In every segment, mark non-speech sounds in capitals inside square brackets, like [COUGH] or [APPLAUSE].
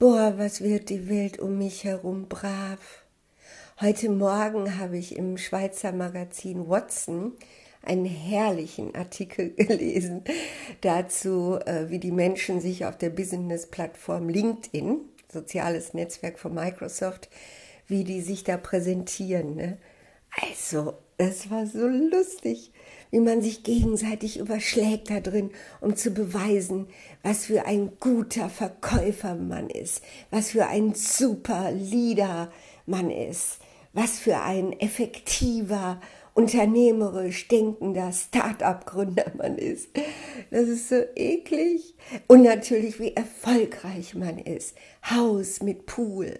Boah, was wird die Welt um mich herum brav. Heute Morgen habe ich im Schweizer Magazin Watson einen herrlichen Artikel [LAUGHS] gelesen dazu, äh, wie die Menschen sich auf der Business-Plattform LinkedIn, soziales Netzwerk von Microsoft, wie die sich da präsentieren. Ne? Also, es war so lustig, wie man sich gegenseitig überschlägt da drin, um zu beweisen, was für ein guter Verkäufer man ist, was für ein super Leader man ist, was für ein effektiver, unternehmerisch denkender Start-up-Gründer man ist. Das ist so eklig. Und natürlich, wie erfolgreich man ist. Haus mit Pool.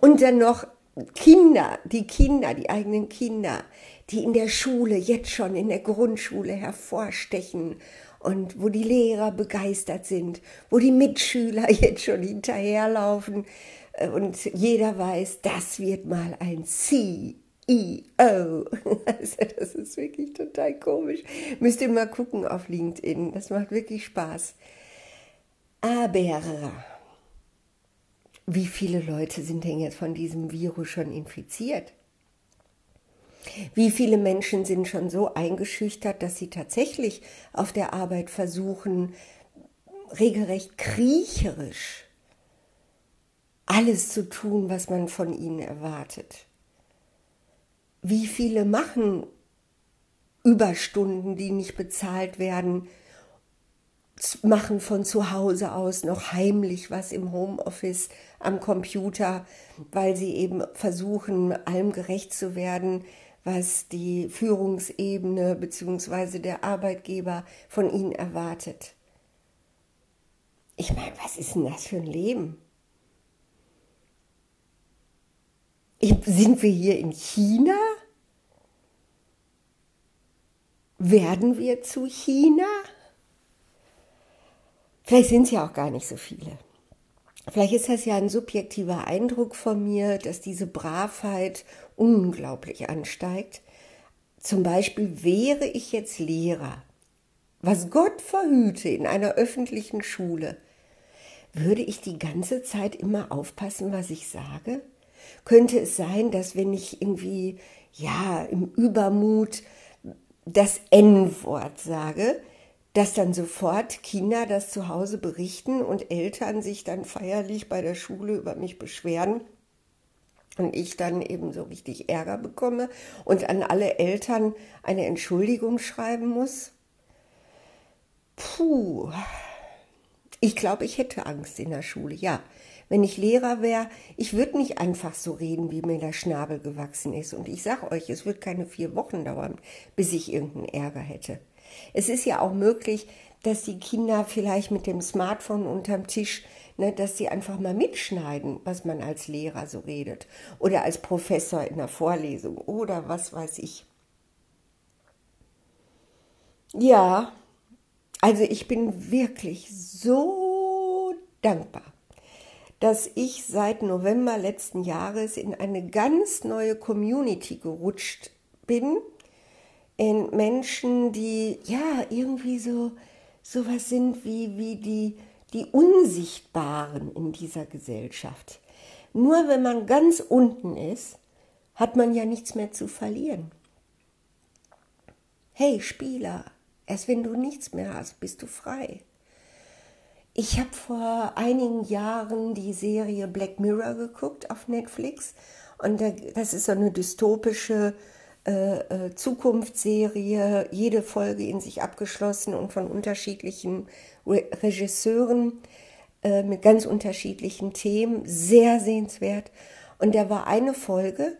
Und dann noch Kinder, die Kinder, die eigenen Kinder, die in der Schule, jetzt schon in der Grundschule hervorstechen und wo die Lehrer begeistert sind, wo die Mitschüler [LAUGHS] jetzt schon hinterherlaufen äh, und jeder weiß, das wird mal ein CEO. [LAUGHS] Also das ist wirklich total komisch. Müsst ihr mal gucken auf LinkedIn. Das macht wirklich Spaß. Aber wie viele Leute sind denn jetzt von diesem Virus schon infiziert? Wie viele Menschen sind schon so eingeschüchtert, dass sie tatsächlich auf der Arbeit versuchen, regelrecht kriecherisch alles zu tun, was man von ihnen erwartet? Wie viele machen Überstunden, die nicht bezahlt werden, machen von zu Hause aus noch heimlich was im Homeoffice am Computer, weil sie eben versuchen, allem gerecht zu werden, was die Führungsebene bzw. der Arbeitgeber von ihnen erwartet. Ich meine, was ist denn das für ein Leben? Sind wir hier in China? Werden wir zu China? Vielleicht sind es ja auch gar nicht so viele. Vielleicht ist das ja ein subjektiver Eindruck von mir, dass diese Bravheit unglaublich ansteigt. Zum Beispiel wäre ich jetzt Lehrer, was Gott verhüte in einer öffentlichen Schule, würde ich die ganze Zeit immer aufpassen, was ich sage? Könnte es sein, dass wenn ich irgendwie, ja, im Übermut das N-Wort sage, dass dann sofort Kinder das zu Hause berichten und Eltern sich dann feierlich bei der Schule über mich beschweren und ich dann eben so richtig Ärger bekomme und an alle Eltern eine Entschuldigung schreiben muss. Puh, ich glaube, ich hätte Angst in der Schule, ja. Wenn ich Lehrer wäre, ich würde nicht einfach so reden, wie mir der Schnabel gewachsen ist. Und ich sage euch, es wird keine vier Wochen dauern, bis ich irgendeinen Ärger hätte. Es ist ja auch möglich, dass die Kinder vielleicht mit dem Smartphone unterm Tisch, ne, dass sie einfach mal mitschneiden, was man als Lehrer so redet oder als Professor in der Vorlesung oder was weiß ich. Ja, also ich bin wirklich so dankbar, dass ich seit November letzten Jahres in eine ganz neue Community gerutscht bin, in Menschen, die ja irgendwie so sowas sind wie, wie die, die Unsichtbaren in dieser Gesellschaft. Nur wenn man ganz unten ist, hat man ja nichts mehr zu verlieren. Hey Spieler, erst wenn du nichts mehr hast, bist du frei. Ich habe vor einigen Jahren die Serie Black Mirror geguckt auf Netflix und das ist so eine dystopische äh, äh, Zukunftsserie, jede Folge in sich abgeschlossen und von unterschiedlichen Re Regisseuren äh, mit ganz unterschiedlichen Themen, sehr sehenswert. Und da war eine Folge,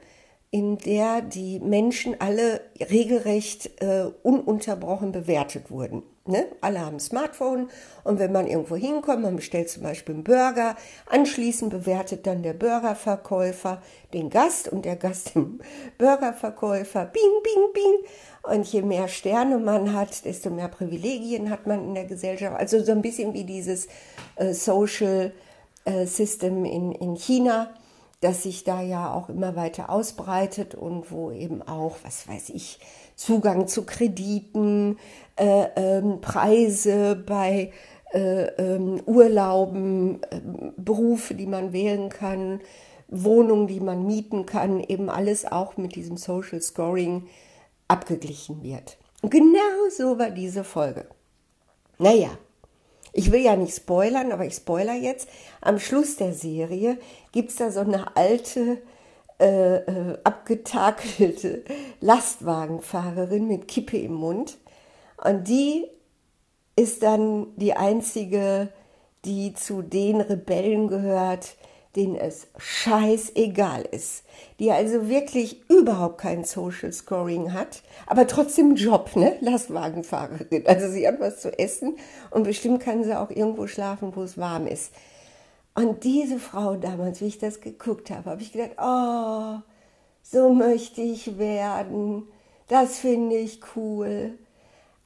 in der die Menschen alle regelrecht äh, ununterbrochen bewertet wurden. Ne? Alle haben Smartphone und wenn man irgendwo hinkommt, man bestellt zum Beispiel einen Burger, anschließend bewertet dann der Burgerverkäufer den Gast und der Gast den [LAUGHS] Burgerverkäufer. Bing, bing, bing. Und je mehr Sterne man hat, desto mehr Privilegien hat man in der Gesellschaft. Also so ein bisschen wie dieses äh, Social äh, System in, in China das sich da ja auch immer weiter ausbreitet und wo eben auch, was weiß ich, Zugang zu Krediten, äh, ähm, Preise bei äh, ähm, Urlauben, äh, Berufe, die man wählen kann, Wohnungen, die man mieten kann, eben alles auch mit diesem Social Scoring abgeglichen wird. Und genau so war diese Folge. Naja, ich will ja nicht spoilern, aber ich spoiler jetzt. Am Schluss der Serie gibt es da so eine alte, äh, äh, abgetakelte [LAUGHS] Lastwagenfahrerin mit Kippe im Mund. Und die ist dann die einzige, die zu den Rebellen gehört, denen es scheißegal ist, die also wirklich überhaupt kein Social Scoring hat, aber trotzdem Job, ne? Lastwagenfahrerin. Also sie hat was zu essen und bestimmt kann sie auch irgendwo schlafen, wo es warm ist. Und diese Frau damals, wie ich das geguckt habe, habe ich gedacht, oh, so möchte ich werden. Das finde ich cool.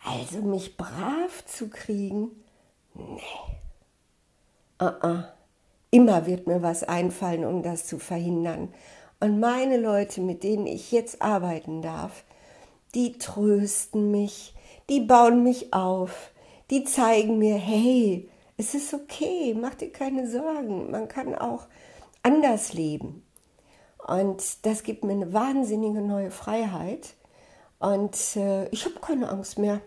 Also mich brav zu kriegen, nee. Uh -uh. Immer wird mir was einfallen, um das zu verhindern. Und meine Leute, mit denen ich jetzt arbeiten darf, die trösten mich, die bauen mich auf, die zeigen mir, hey, es ist okay, mach dir keine Sorgen, man kann auch anders leben. Und das gibt mir eine wahnsinnige neue Freiheit. Und äh, ich habe keine Angst mehr.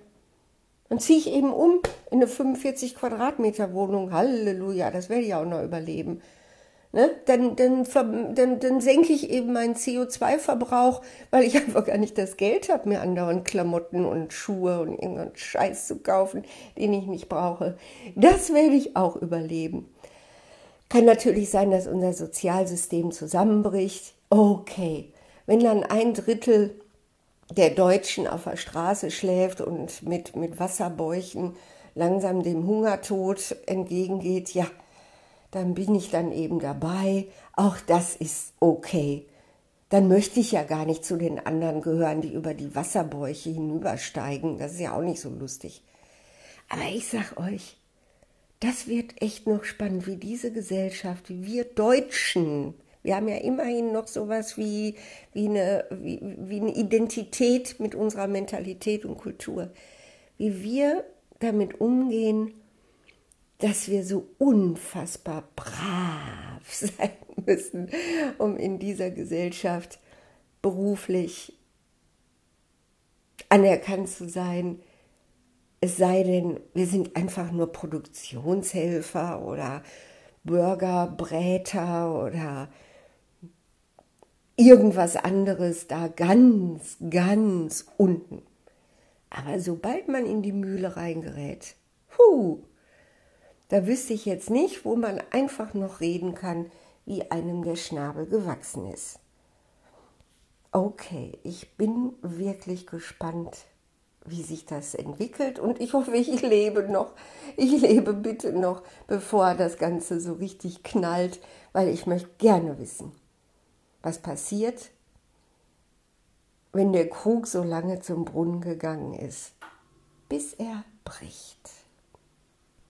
Dann ziehe ich eben um in eine 45 Quadratmeter Wohnung. Halleluja, das werde ich auch noch überleben. Ne? Dann, dann, dann, dann senke ich eben meinen CO2-Verbrauch, weil ich [LAUGHS] einfach gar nicht das Geld habe, mir andauernd Klamotten und Schuhe und irgendeinen Scheiß zu kaufen, den ich nicht brauche. Das werde ich auch überleben. Kann natürlich sein, dass unser Sozialsystem zusammenbricht. Okay, wenn dann ein Drittel der Deutschen auf der Straße schläft und mit, mit Wasserbäuchen langsam dem Hungertod entgegengeht, ja, dann bin ich dann eben dabei. Auch das ist okay. Dann möchte ich ja gar nicht zu den anderen gehören, die über die Wasserbäuche hinübersteigen. Das ist ja auch nicht so lustig. Aber ich sag euch, das wird echt noch spannend, wie diese Gesellschaft, wie wir Deutschen, wir haben ja immerhin noch sowas wie, wie, eine, wie, wie eine Identität mit unserer Mentalität und Kultur. Wie wir damit umgehen, dass wir so unfassbar brav [LAUGHS] sein müssen, um in dieser Gesellschaft beruflich anerkannt zu sein. Es sei denn, wir sind einfach nur Produktionshelfer oder Bürgerbräter oder irgendwas anderes da ganz, ganz unten. Aber sobald man in die Mühle reingerät, hu, da wüsste ich jetzt nicht, wo man einfach noch reden kann, wie einem der Schnabel gewachsen ist. Okay, ich bin wirklich gespannt, wie sich das entwickelt und ich hoffe, ich lebe noch. Ich lebe bitte noch, bevor das Ganze so richtig knallt, weil ich möchte gerne wissen, was passiert, wenn der Krug so lange zum Brunnen gegangen ist, bis er bricht.